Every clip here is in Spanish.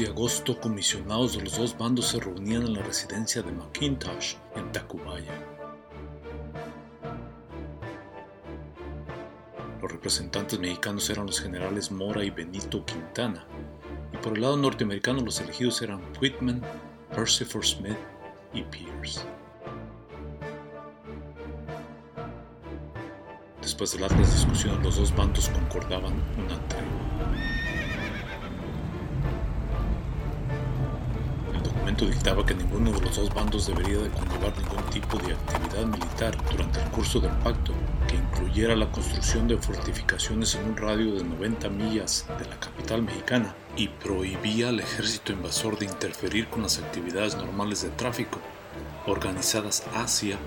De agosto, comisionados de los dos bandos se reunían en la residencia de McIntosh, en Tacubaya. Los representantes mexicanos eran los generales Mora y Benito Quintana, y por el lado norteamericano los elegidos eran Whitman, Percifer Smith y Pierce. Después de largas discusiones, los dos bandos concordaban una tregua. Dictaba que ninguno de los dos bandos debería de conllevar ningún tipo de actividad militar durante el curso del pacto que incluyera la construcción de fortificaciones en un radio de 90 millas de la capital mexicana y prohibía al ejército invasor de interferir con las actividades normales de tráfico organizadas hacia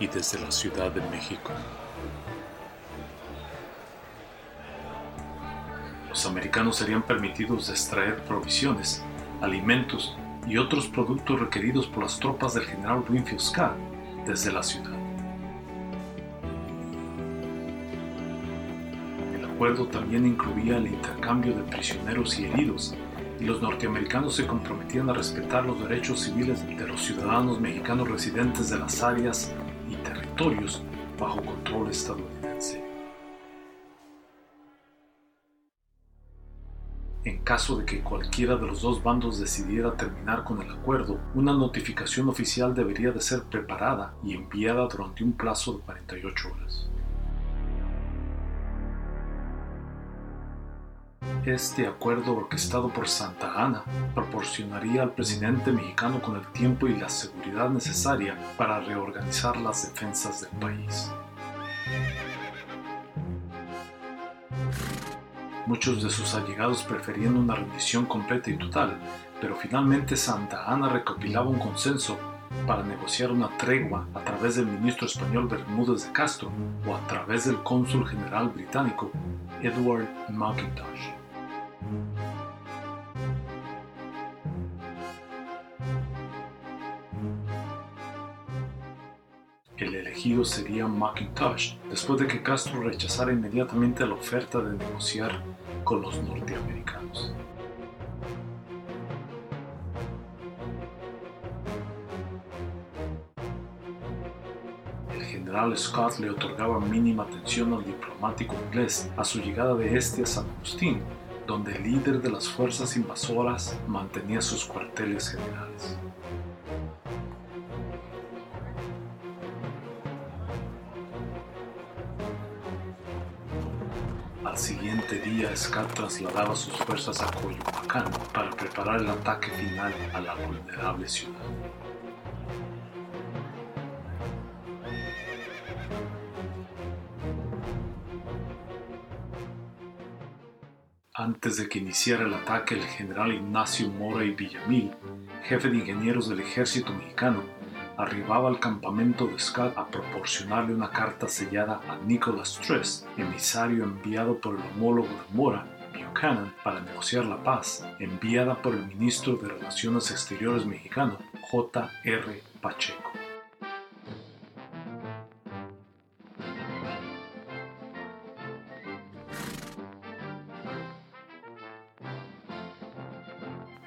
y desde la Ciudad de México. Los americanos serían permitidos extraer provisiones, alimentos y otros productos requeridos por las tropas del general Winfield Scott desde la ciudad. El acuerdo también incluía el intercambio de prisioneros y heridos, y los norteamericanos se comprometían a respetar los derechos civiles de los ciudadanos mexicanos residentes de las áreas y territorios bajo control estadounidense. Caso de que cualquiera de los dos bandos decidiera terminar con el acuerdo, una notificación oficial debería de ser preparada y enviada durante un plazo de 48 horas. Este acuerdo orquestado por Santa Ana proporcionaría al presidente mexicano con el tiempo y la seguridad necesaria para reorganizar las defensas del país. Muchos de sus allegados preferían una rendición completa y total, pero finalmente Santa Ana recopilaba un consenso para negociar una tregua a través del ministro español Bermúdez de Castro o a través del cónsul general británico Edward McIntosh. El elegido sería McIntosh, después de que Castro rechazara inmediatamente la oferta de negociar con los norteamericanos. El general Scott le otorgaba mínima atención al diplomático inglés a su llegada de este a San Agustín, donde el líder de las fuerzas invasoras mantenía sus cuarteles generales. Día, Scott trasladaba sus fuerzas a Coyoacán para preparar el ataque final a la vulnerable ciudad. Antes de que iniciara el ataque, el general Ignacio Mora y Villamil, jefe de ingenieros del ejército mexicano, arribaba al campamento de Scott a proporcionarle una carta sellada a Nicholas Tress, emisario enviado por el homólogo de Mora, Buchanan, para negociar la paz, enviada por el ministro de Relaciones Exteriores mexicano, J. R. Pacheco.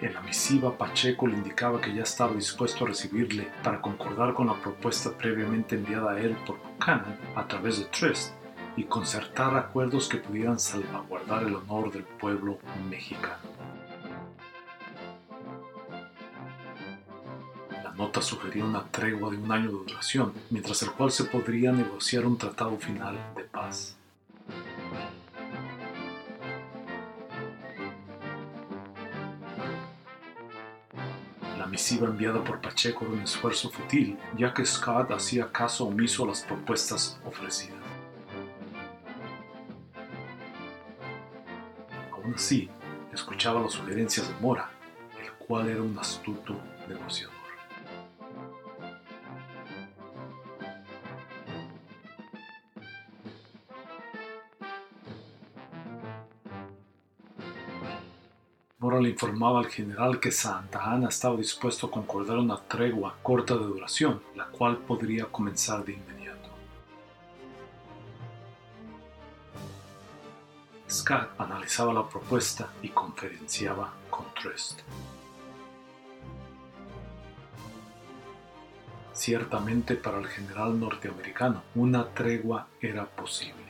En la misiva, Pacheco le indicaba que ya estaba dispuesto a recibirle para concordar con la propuesta previamente enviada a él por Buchanan a través de Trist y concertar acuerdos que pudieran salvaguardar el honor del pueblo mexicano. La nota sugería una tregua de un año de duración, mientras el cual se podría negociar un tratado final de paz. Misiva enviada por Pacheco era un esfuerzo fútil, ya que Scott hacía caso omiso a las propuestas ofrecidas. Aún así, escuchaba las sugerencias de Mora, el cual era un astuto negociador. Le informaba al general que Santa Ana estaba dispuesto a concordar una tregua corta de duración, la cual podría comenzar de inmediato. Scott analizaba la propuesta y conferenciaba con Trist. Ciertamente para el general norteamericano una tregua era posible.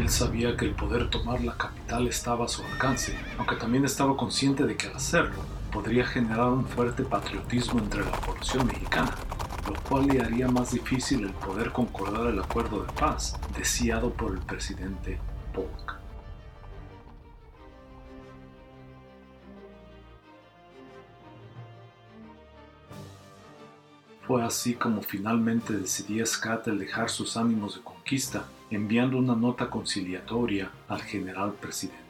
Él sabía que el poder tomar la capital estaba a su alcance, aunque también estaba consciente de que al hacerlo podría generar un fuerte patriotismo entre la población mexicana, lo cual le haría más difícil el poder concordar el acuerdo de paz deseado por el presidente Polk. Fue así como finalmente decidía Scott el dejar sus ánimos de conquista, enviando una nota conciliatoria al general presidente.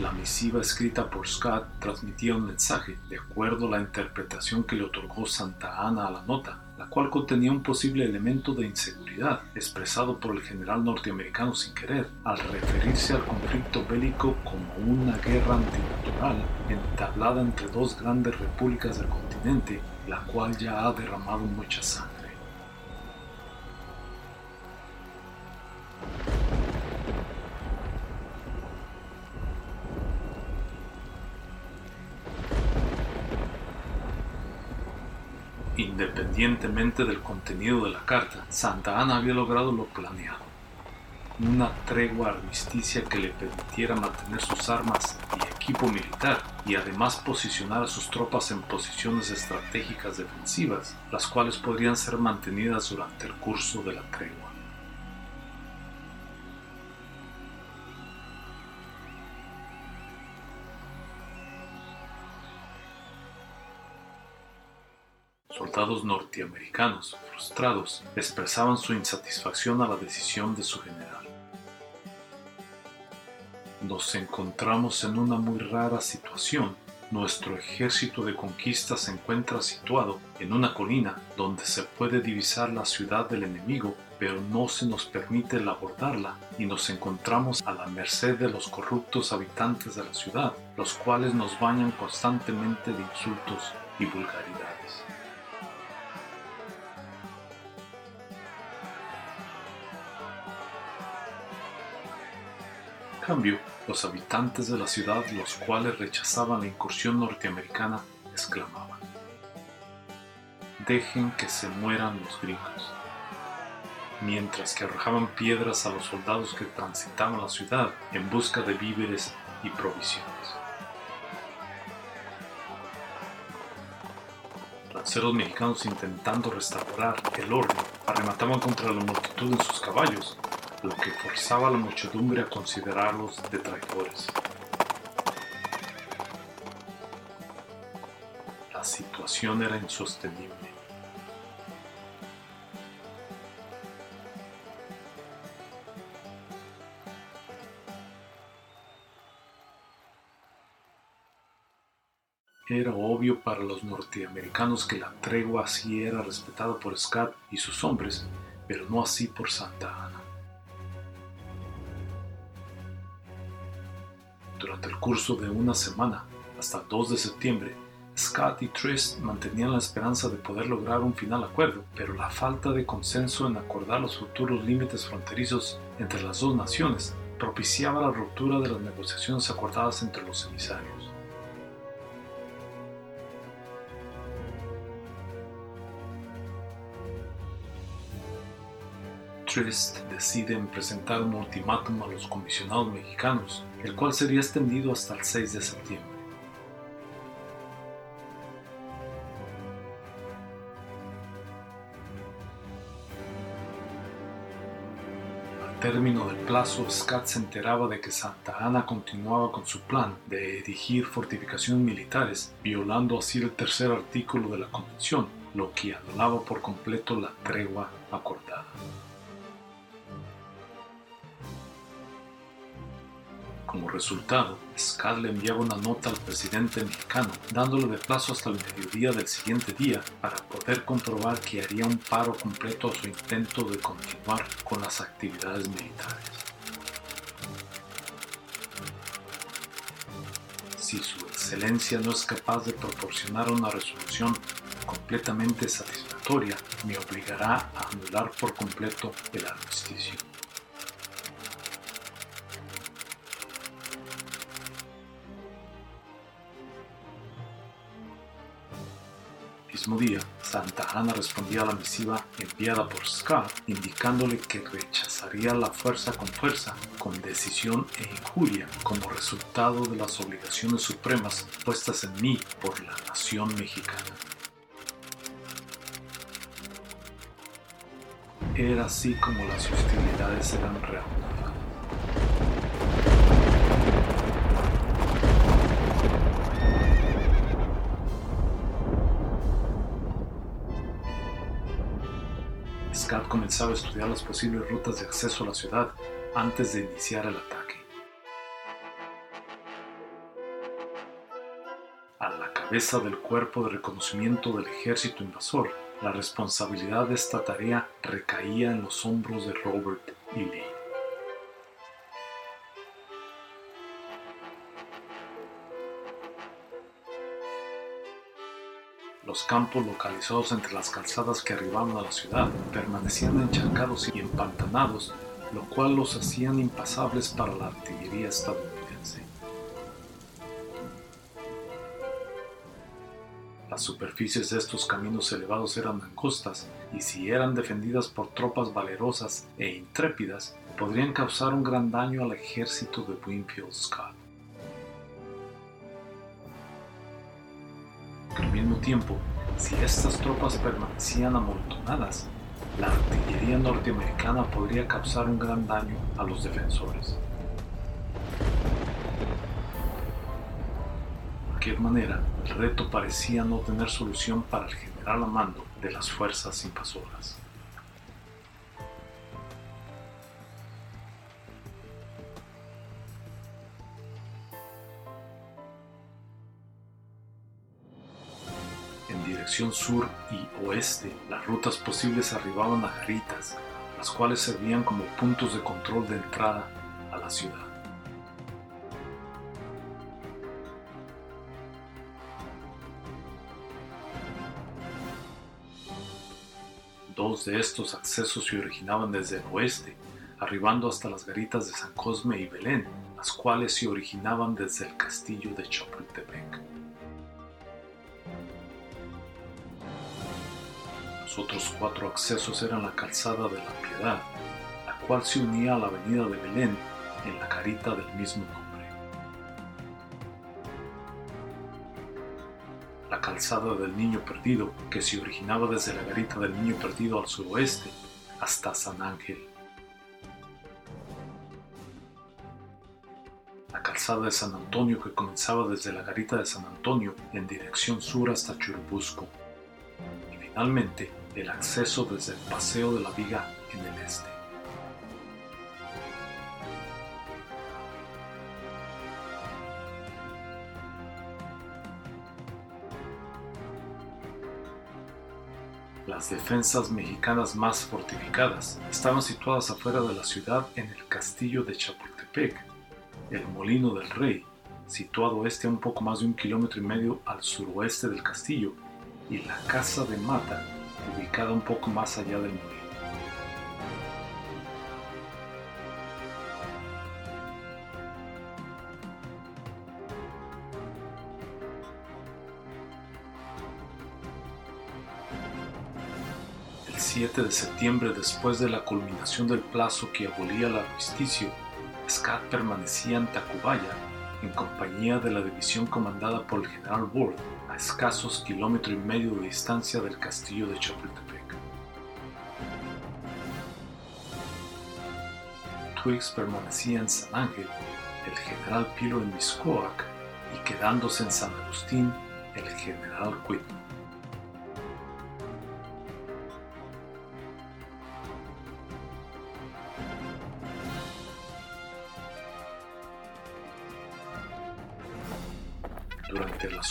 La misiva escrita por Scott transmitía un mensaje, de acuerdo a la interpretación que le otorgó Santa Ana a la nota, la cual contenía un posible elemento de inseguridad, expresado por el general norteamericano sin querer, al referirse al conflicto bélico como una guerra antinatural entablada entre dos grandes repúblicas del continente, la cual ya ha derramado mucha sangre. Independientemente del contenido de la carta, Santa Ana había logrado lo planeado. Una tregua armisticia que le permitiera mantener sus armas y equipo militar y además posicionar a sus tropas en posiciones estratégicas defensivas, las cuales podrían ser mantenidas durante el curso de la tregua. Soldados norteamericanos, frustrados, expresaban su insatisfacción a la decisión de su general. Nos encontramos en una muy rara situación. Nuestro ejército de conquista se encuentra situado en una colina donde se puede divisar la ciudad del enemigo, pero no se nos permite el abordarla y nos encontramos a la merced de los corruptos habitantes de la ciudad, los cuales nos bañan constantemente de insultos y vulgaridades. Cambio, los habitantes de la ciudad, los cuales rechazaban la incursión norteamericana, exclamaban, dejen que se mueran los gringos, mientras que arrojaban piedras a los soldados que transitaban la ciudad en busca de víveres y provisiones. Lanceros mexicanos intentando restaurar el orden arremataban contra la multitud en sus caballos, lo que forzaba a la muchedumbre a considerarlos de traidores. La situación era insostenible. Era obvio para los norteamericanos que la tregua así era respetada por Scott y sus hombres, pero no así por Santa Ana. Durante el curso de una semana, hasta el 2 de septiembre, Scott y Trist mantenían la esperanza de poder lograr un final acuerdo, pero la falta de consenso en acordar los futuros límites fronterizos entre las dos naciones propiciaba la ruptura de las negociaciones acordadas entre los emisarios. Trist deciden presentar un ultimátum a los comisionados mexicanos, el cual sería extendido hasta el 6 de septiembre. Al término del plazo, Scott se enteraba de que Santa Ana continuaba con su plan de erigir fortificaciones militares, violando así el tercer artículo de la Convención, lo que anulaba por completo la tregua acordada. Resultado, Scott le enviaba una nota al presidente mexicano dándole de plazo hasta el mediodía del siguiente día para poder comprobar que haría un paro completo a su intento de continuar con las actividades militares. Si su excelencia no es capaz de proporcionar una resolución completamente satisfactoria, me obligará a anular por completo el armisticio. Mismo día, Santa Ana respondía a la misiva enviada por Scott, indicándole que rechazaría la fuerza con fuerza, con decisión e injuria, como resultado de las obligaciones supremas puestas en mí por la nación mexicana. Era así como las hostilidades eran reanudadas. Scott comenzaba a estudiar las posibles rutas de acceso a la ciudad antes de iniciar el ataque. A la cabeza del cuerpo de reconocimiento del ejército invasor, la responsabilidad de esta tarea recaía en los hombros de Robert E. Lee. Los campos localizados entre las calzadas que arribaban a la ciudad permanecían encharcados y empantanados, lo cual los hacían impasables para la artillería estadounidense. Las superficies de estos caminos elevados eran angostas y si eran defendidas por tropas valerosas e intrépidas, podrían causar un gran daño al ejército de Winfield Scott. Mismo tiempo, si estas tropas permanecían amontonadas, la artillería norteamericana podría causar un gran daño a los defensores. De cualquier manera, el reto parecía no tener solución para el general a mando de las fuerzas invasoras. Sur y oeste, las rutas posibles arribaban a garitas, las cuales servían como puntos de control de entrada a la ciudad. Dos de estos accesos se originaban desde el oeste, arribando hasta las garitas de San Cosme y Belén, las cuales se originaban desde el castillo de Chapultepec. Los otros cuatro accesos eran la calzada de la Piedad, la cual se unía a la avenida de Belén en la carita del mismo nombre. La calzada del Niño Perdido, que se originaba desde la garita del Niño Perdido al suroeste hasta San Ángel. La calzada de San Antonio que comenzaba desde la garita de San Antonio en dirección sur hasta Churubusco. Y finalmente el acceso desde el Paseo de la Viga en el este. Las defensas mexicanas más fortificadas estaban situadas afuera de la ciudad en el castillo de Chapultepec, el Molino del Rey, situado este a un poco más de un kilómetro y medio al suroeste del castillo, y la Casa de Mata, ubicada un poco más allá del molino. El 7 de septiembre, después de la culminación del plazo que abolía el armisticio, Scott permanecía en Tacubaya en compañía de la división comandada por el general Ward a escasos kilómetro y medio de distancia del castillo de Chapultepec. Twiggs permanecía en San Ángel, el general Pilo en Miscoac y quedándose en San Agustín el general Quitman.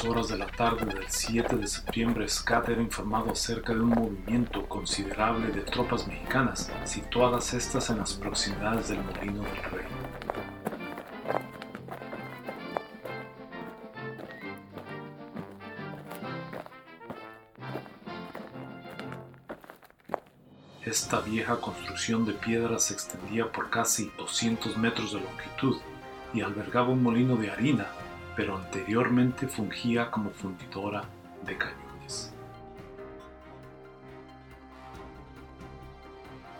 Horas de la tarde del 7 de septiembre, Scott era informado acerca de un movimiento considerable de tropas mexicanas, situadas estas en las proximidades del Molino del Rey. Esta vieja construcción de piedra se extendía por casi 200 metros de longitud y albergaba un molino de harina pero anteriormente fungía como fundidora de cañones.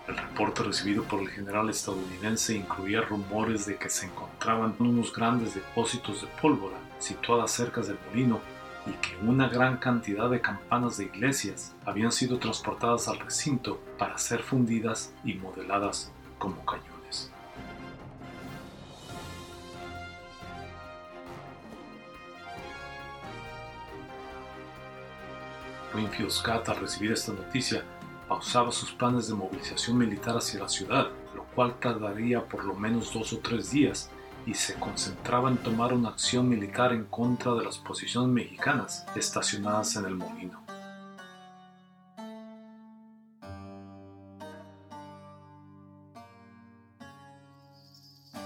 El reporte recibido por el general estadounidense incluía rumores de que se encontraban unos grandes depósitos de pólvora situadas cerca del molino y que una gran cantidad de campanas de iglesias habían sido transportadas al recinto para ser fundidas y modeladas como cañones. Winfield Scott, al recibir esta noticia, pausaba sus planes de movilización militar hacia la ciudad, lo cual tardaría por lo menos dos o tres días, y se concentraba en tomar una acción militar en contra de las posiciones mexicanas estacionadas en el molino.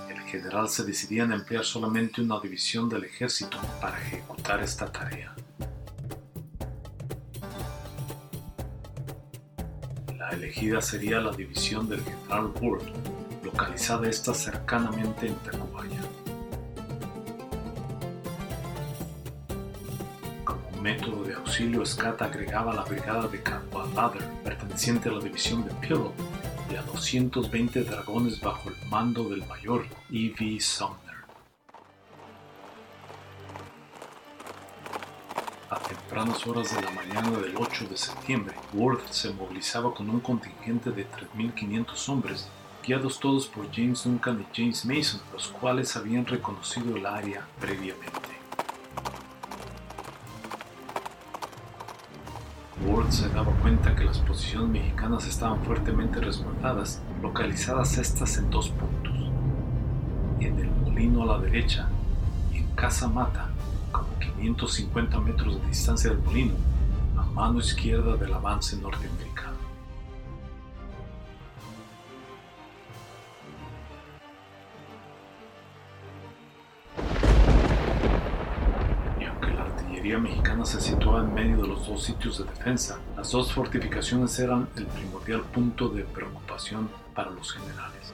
El general se decidía en emplear solamente una división del ejército para ejecutar esta tarea. Elegida sería la división del general Ward, localizada esta cercanamente en Tacubaya. Como método de auxilio, Scott agregaba la brigada de Cadwalader, perteneciente a la división de Pillow, y a 220 dragones bajo el mando del mayor E.V. Sumner. Tempranas horas de la mañana del 8 de septiembre, Worth se movilizaba con un contingente de 3.500 hombres, guiados todos por James Duncan y James Mason, los cuales habían reconocido el área previamente. Ward se daba cuenta que las posiciones mexicanas estaban fuertemente resguardadas, localizadas estas en dos puntos, en el molino a la derecha y en Casa Mata 550 metros de distancia del molino, a mano izquierda del avance norteamericano. Y aunque la artillería mexicana se situaba en medio de los dos sitios de defensa, las dos fortificaciones eran el primordial punto de preocupación para los generales.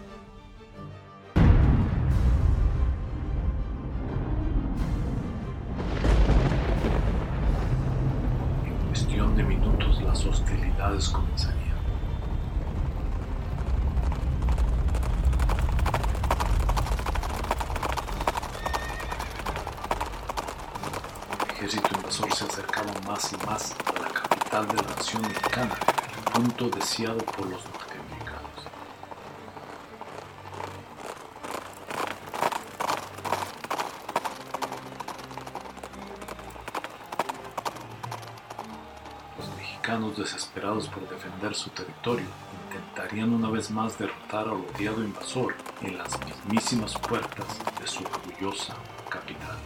Comenzarían. El ejército invasor se acercaba más y más a la capital de la nación mexicana, el punto deseado por los desesperados por defender su territorio, intentarían una vez más derrotar al odiado invasor en las mismísimas puertas de su orgullosa capital.